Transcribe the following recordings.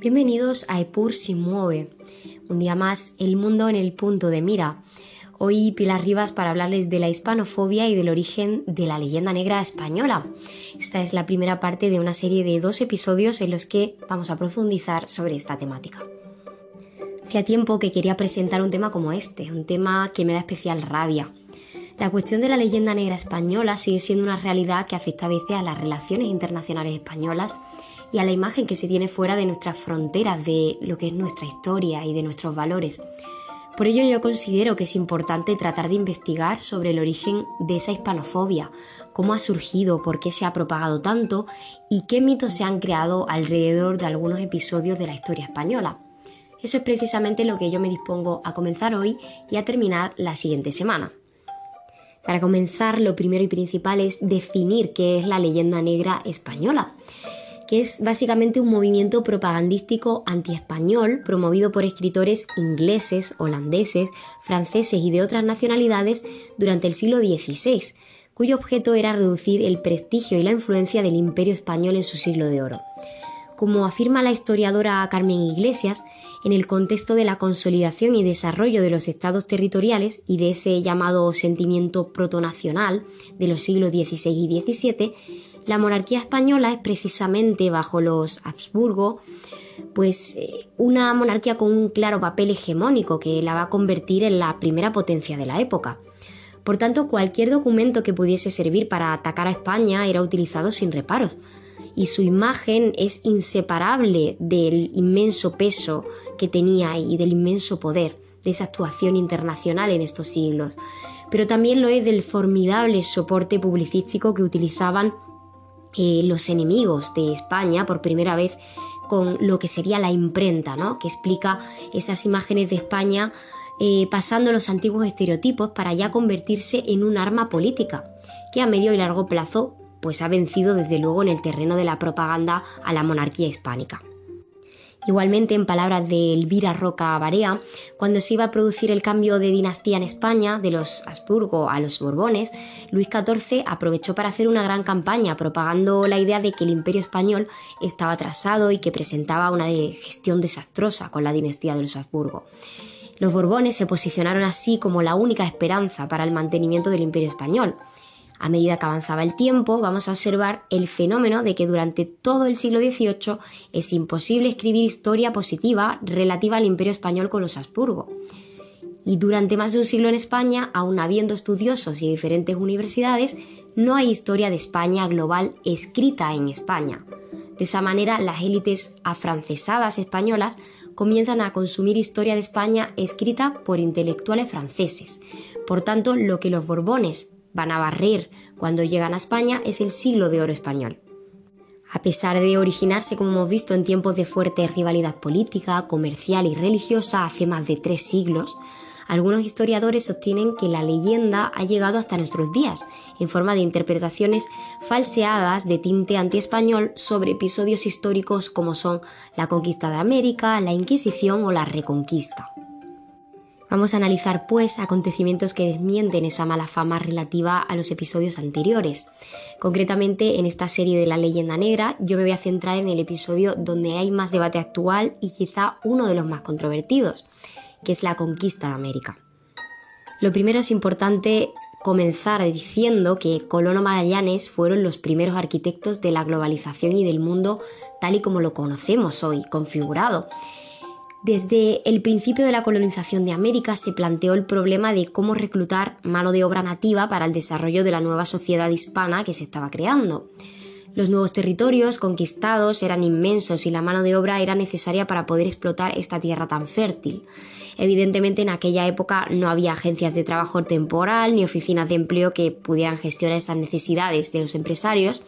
Bienvenidos a Epur si mueve. Un día más, el mundo en el punto de mira. Hoy Pilar Rivas para hablarles de la hispanofobia y del origen de la leyenda negra española. Esta es la primera parte de una serie de dos episodios en los que vamos a profundizar sobre esta temática. Hacía tiempo que quería presentar un tema como este, un tema que me da especial rabia. La cuestión de la leyenda negra española sigue siendo una realidad que afecta a veces a las relaciones internacionales españolas y a la imagen que se tiene fuera de nuestras fronteras, de lo que es nuestra historia y de nuestros valores. Por ello yo considero que es importante tratar de investigar sobre el origen de esa hispanofobia, cómo ha surgido, por qué se ha propagado tanto y qué mitos se han creado alrededor de algunos episodios de la historia española. Eso es precisamente lo que yo me dispongo a comenzar hoy y a terminar la siguiente semana. Para comenzar, lo primero y principal es definir qué es la leyenda negra española que es básicamente un movimiento propagandístico anti-español promovido por escritores ingleses, holandeses, franceses y de otras nacionalidades durante el siglo XVI, cuyo objeto era reducir el prestigio y la influencia del imperio español en su siglo de oro. Como afirma la historiadora Carmen Iglesias, en el contexto de la consolidación y desarrollo de los estados territoriales y de ese llamado sentimiento protonacional de los siglos XVI y XVII, la monarquía española es precisamente bajo los Habsburgo, pues eh, una monarquía con un claro papel hegemónico que la va a convertir en la primera potencia de la época. Por tanto, cualquier documento que pudiese servir para atacar a España era utilizado sin reparos, y su imagen es inseparable del inmenso peso que tenía y del inmenso poder de esa actuación internacional en estos siglos, pero también lo es del formidable soporte publicístico que utilizaban eh, los enemigos de España por primera vez con lo que sería la imprenta, ¿no? que explica esas imágenes de España eh, pasando los antiguos estereotipos para ya convertirse en un arma política, que a medio y largo plazo pues ha vencido desde luego en el terreno de la propaganda a la monarquía hispánica. Igualmente, en palabras de Elvira Roca Barea, cuando se iba a producir el cambio de dinastía en España, de los Habsburgo a los Borbones, Luis XIV aprovechó para hacer una gran campaña propagando la idea de que el imperio español estaba atrasado y que presentaba una gestión desastrosa con la dinastía de los Habsburgo. Los Borbones se posicionaron así como la única esperanza para el mantenimiento del imperio español. A medida que avanzaba el tiempo, vamos a observar el fenómeno de que durante todo el siglo XVIII es imposible escribir historia positiva relativa al imperio español con los Habsburgo. Y durante más de un siglo en España, aun habiendo estudiosos y diferentes universidades, no hay historia de España global escrita en España. De esa manera, las élites afrancesadas españolas comienzan a consumir historia de España escrita por intelectuales franceses. Por tanto, lo que los Borbones van a barrer cuando llegan a España es el siglo de oro español. A pesar de originarse, como hemos visto, en tiempos de fuerte rivalidad política, comercial y religiosa hace más de tres siglos, algunos historiadores sostienen que la leyenda ha llegado hasta nuestros días, en forma de interpretaciones falseadas de tinte antiespañol sobre episodios históricos como son la conquista de América, la Inquisición o la Reconquista. Vamos a analizar pues acontecimientos que desmienten esa mala fama relativa a los episodios anteriores. Concretamente en esta serie de la leyenda negra yo me voy a centrar en el episodio donde hay más debate actual y quizá uno de los más controvertidos, que es la conquista de América. Lo primero es importante comenzar diciendo que Colón o Magallanes fueron los primeros arquitectos de la globalización y del mundo tal y como lo conocemos hoy, configurado desde el principio de la colonización de América se planteó el problema de cómo reclutar mano de obra nativa para el desarrollo de la nueva sociedad hispana que se estaba creando. Los nuevos territorios conquistados eran inmensos y la mano de obra era necesaria para poder explotar esta tierra tan fértil. Evidentemente en aquella época no había agencias de trabajo temporal ni oficinas de empleo que pudieran gestionar esas necesidades de los empresarios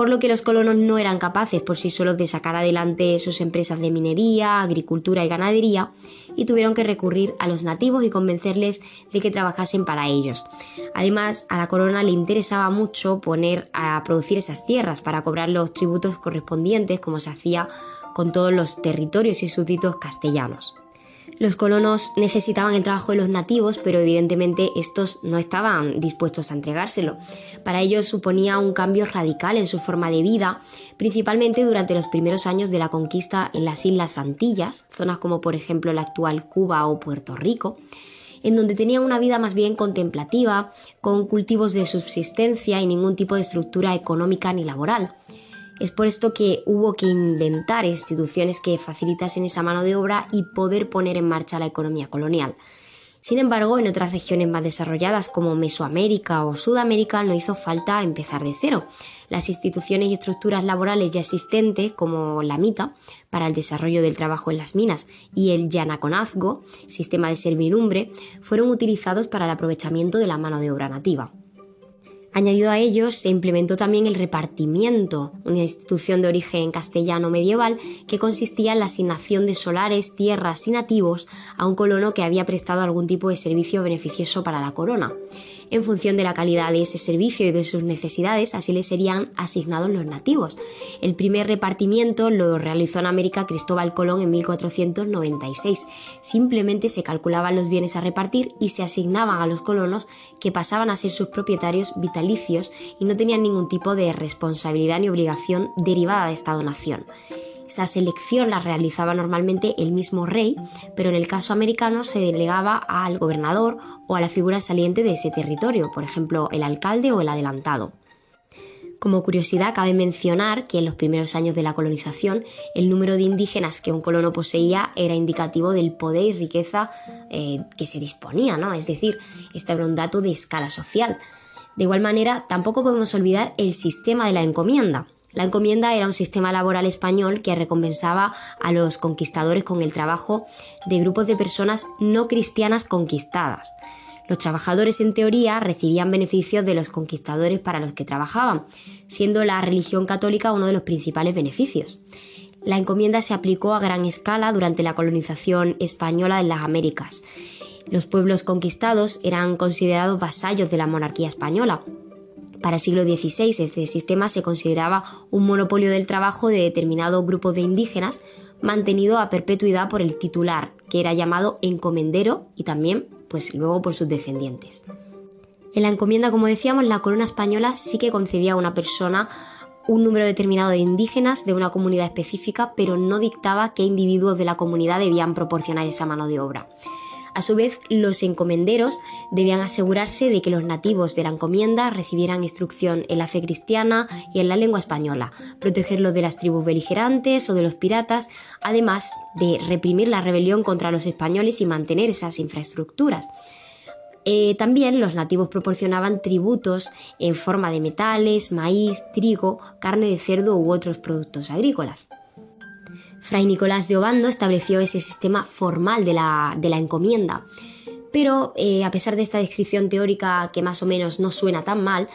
por lo que los colonos no eran capaces por sí solos de sacar adelante sus empresas de minería, agricultura y ganadería, y tuvieron que recurrir a los nativos y convencerles de que trabajasen para ellos. Además, a la corona le interesaba mucho poner a producir esas tierras para cobrar los tributos correspondientes, como se hacía con todos los territorios y súbditos castellanos. Los colonos necesitaban el trabajo de los nativos, pero evidentemente estos no estaban dispuestos a entregárselo. Para ellos suponía un cambio radical en su forma de vida, principalmente durante los primeros años de la conquista en las Islas Antillas, zonas como por ejemplo la actual Cuba o Puerto Rico, en donde tenían una vida más bien contemplativa, con cultivos de subsistencia y ningún tipo de estructura económica ni laboral. Es por esto que hubo que inventar instituciones que facilitasen esa mano de obra y poder poner en marcha la economía colonial. Sin embargo, en otras regiones más desarrolladas como Mesoamérica o Sudamérica no hizo falta empezar de cero. Las instituciones y estructuras laborales ya existentes, como la MITA, para el desarrollo del trabajo en las minas, y el Yanaconazgo, sistema de servidumbre, fueron utilizados para el aprovechamiento de la mano de obra nativa. Añadido a ello, se implementó también el repartimiento, una institución de origen castellano medieval que consistía en la asignación de solares, tierras y nativos a un colono que había prestado algún tipo de servicio beneficioso para la corona. En función de la calidad de ese servicio y de sus necesidades, así le serían asignados los nativos. El primer repartimiento lo realizó en América Cristóbal Colón en 1496. Simplemente se calculaban los bienes a repartir y se asignaban a los colonos que pasaban a ser sus propietarios y no tenían ningún tipo de responsabilidad ni obligación derivada de esta donación. Esa selección la realizaba normalmente el mismo rey, pero en el caso americano se delegaba al gobernador o a la figura saliente de ese territorio, por ejemplo, el alcalde o el adelantado. Como curiosidad, cabe mencionar que en los primeros años de la colonización el número de indígenas que un colono poseía era indicativo del poder y riqueza eh, que se disponía, ¿no? Es decir, este era un dato de escala social. De igual manera, tampoco podemos olvidar el sistema de la encomienda. La encomienda era un sistema laboral español que recompensaba a los conquistadores con el trabajo de grupos de personas no cristianas conquistadas. Los trabajadores en teoría recibían beneficios de los conquistadores para los que trabajaban, siendo la religión católica uno de los principales beneficios. La encomienda se aplicó a gran escala durante la colonización española en las Américas. Los pueblos conquistados eran considerados vasallos de la monarquía española, para el siglo XVI este sistema se consideraba un monopolio del trabajo de determinados grupos de indígenas mantenido a perpetuidad por el titular, que era llamado encomendero y también pues luego por sus descendientes. En la encomienda, como decíamos, la corona española sí que concedía a una persona un número determinado de indígenas de una comunidad específica, pero no dictaba qué individuos de la comunidad debían proporcionar esa mano de obra. A su vez, los encomenderos debían asegurarse de que los nativos de la encomienda recibieran instrucción en la fe cristiana y en la lengua española, protegerlos de las tribus beligerantes o de los piratas, además de reprimir la rebelión contra los españoles y mantener esas infraestructuras. Eh, también los nativos proporcionaban tributos en forma de metales, maíz, trigo, carne de cerdo u otros productos agrícolas. Fray Nicolás de Obando estableció ese sistema formal de la, encomienda. Pero eh, a pesar de esta descripción teórica que más o menos no suena tan mal,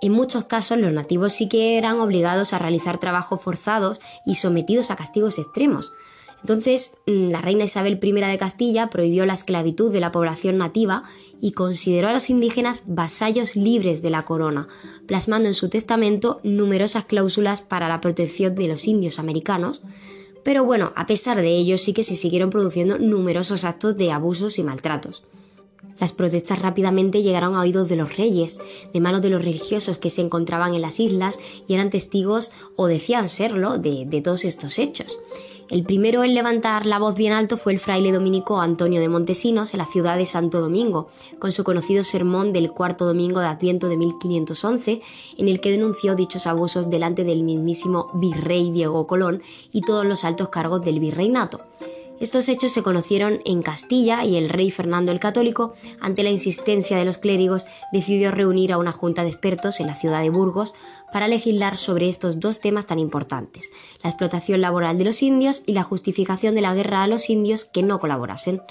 en muchos casos los nativos sí que eran obligados a realizar trabajos forzados y sometidos a castigos extremos. Entonces, mm, la reina Isabel I de Castilla prohibió la esclavitud de la población nativa y consideró a los indígenas vasallos libres de la corona, plasmando en su testamento numerosas cláusulas para la protección de los indios americanos, pero bueno, a pesar de ello sí que se siguieron produciendo numerosos actos de abusos y maltratos. Las protestas rápidamente llegaron a oídos de los reyes, de manos de los religiosos que se encontraban en las islas y eran testigos o decían serlo de, de todos estos hechos. El primero en levantar la voz bien alto fue el fraile dominico Antonio de Montesinos en la ciudad de Santo Domingo, con su conocido sermón del cuarto domingo de Adviento de 1511, en el que denunció dichos abusos delante del mismísimo virrey Diego Colón y todos los altos cargos del virreinato. Estos hechos se conocieron en Castilla y el rey Fernando el Católico, ante la insistencia de los clérigos, decidió reunir a una junta de expertos en la ciudad de Burgos para legislar sobre estos dos temas tan importantes, la explotación laboral de los indios y la justificación de la guerra a los indios que no colaborasen.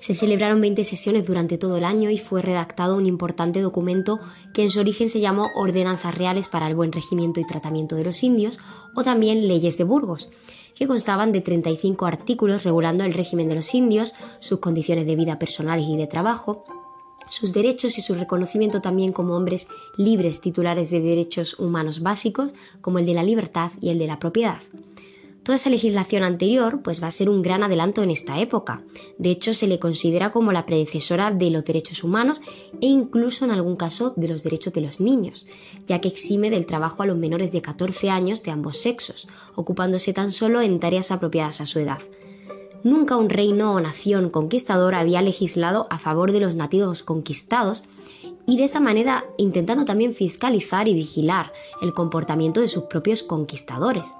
Se celebraron 20 sesiones durante todo el año y fue redactado un importante documento que en su origen se llamó Ordenanzas Reales para el Buen Regimiento y Tratamiento de los Indios o también Leyes de Burgos que constaban de 35 artículos regulando el régimen de los indios, sus condiciones de vida personales y de trabajo, sus derechos y su reconocimiento también como hombres libres titulares de derechos humanos básicos, como el de la libertad y el de la propiedad. Toda esa legislación anterior pues va a ser un gran adelanto en esta época. De hecho, se le considera como la predecesora de los derechos humanos e incluso en algún caso de los derechos de los niños, ya que exime del trabajo a los menores de 14 años de ambos sexos, ocupándose tan solo en tareas apropiadas a su edad. Nunca un reino o nación conquistador había legislado a favor de los nativos conquistados y de esa manera intentando también fiscalizar y vigilar el comportamiento de sus propios conquistadores.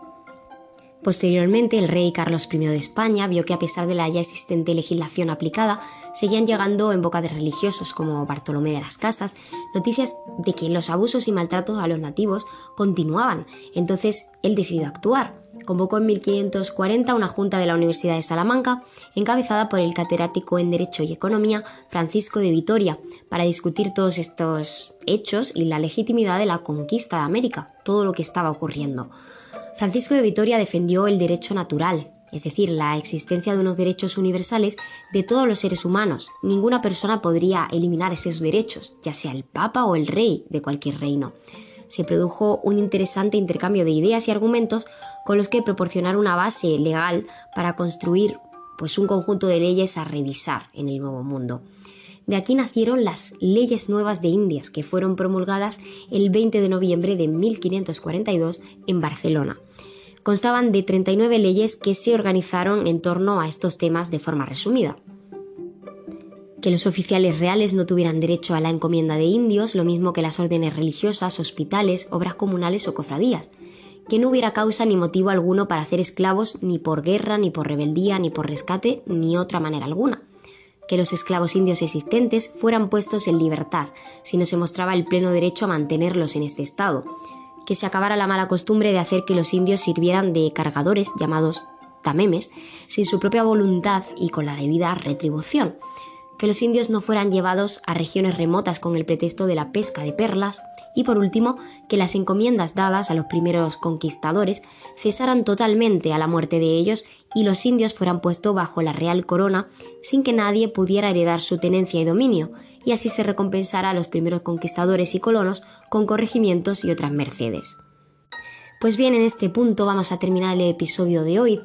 Posteriormente, el rey Carlos I de España vio que a pesar de la ya existente legislación aplicada, seguían llegando en boca de religiosos como Bartolomé de las Casas noticias de que los abusos y maltratos a los nativos continuaban. Entonces, él decidió actuar. Convocó en 1540 una junta de la Universidad de Salamanca, encabezada por el catedrático en Derecho y Economía Francisco de Vitoria, para discutir todos estos hechos y la legitimidad de la conquista de América, todo lo que estaba ocurriendo. Francisco de Vitoria defendió el derecho natural, es decir, la existencia de unos derechos universales de todos los seres humanos. Ninguna persona podría eliminar esos derechos, ya sea el Papa o el rey de cualquier reino. Se produjo un interesante intercambio de ideas y argumentos con los que proporcionar una base legal para construir pues, un conjunto de leyes a revisar en el Nuevo Mundo. De aquí nacieron las leyes nuevas de Indias, que fueron promulgadas el 20 de noviembre de 1542 en Barcelona. Constaban de 39 leyes que se organizaron en torno a estos temas de forma resumida. Que los oficiales reales no tuvieran derecho a la encomienda de indios, lo mismo que las órdenes religiosas, hospitales, obras comunales o cofradías. Que no hubiera causa ni motivo alguno para hacer esclavos ni por guerra, ni por rebeldía, ni por rescate, ni otra manera alguna que los esclavos indios existentes fueran puestos en libertad, si no se mostraba el pleno derecho a mantenerlos en este estado, que se acabara la mala costumbre de hacer que los indios sirvieran de cargadores llamados tamemes, sin su propia voluntad y con la debida retribución, que los indios no fueran llevados a regiones remotas con el pretexto de la pesca de perlas, y por último, que las encomiendas dadas a los primeros conquistadores cesaran totalmente a la muerte de ellos y los indios fueran puestos bajo la real corona sin que nadie pudiera heredar su tenencia y dominio, y así se recompensara a los primeros conquistadores y colonos con corregimientos y otras mercedes. Pues bien, en este punto vamos a terminar el episodio de hoy.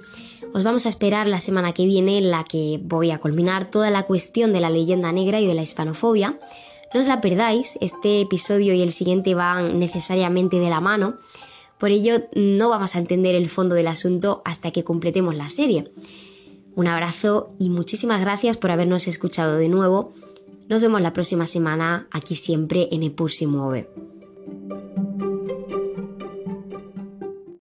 Os vamos a esperar la semana que viene en la que voy a culminar toda la cuestión de la leyenda negra y de la hispanofobia. No os la perdáis, este episodio y el siguiente van necesariamente de la mano. Por ello, no vamos a entender el fondo del asunto hasta que completemos la serie. Un abrazo y muchísimas gracias por habernos escuchado de nuevo. Nos vemos la próxima semana aquí siempre en Epur mueve.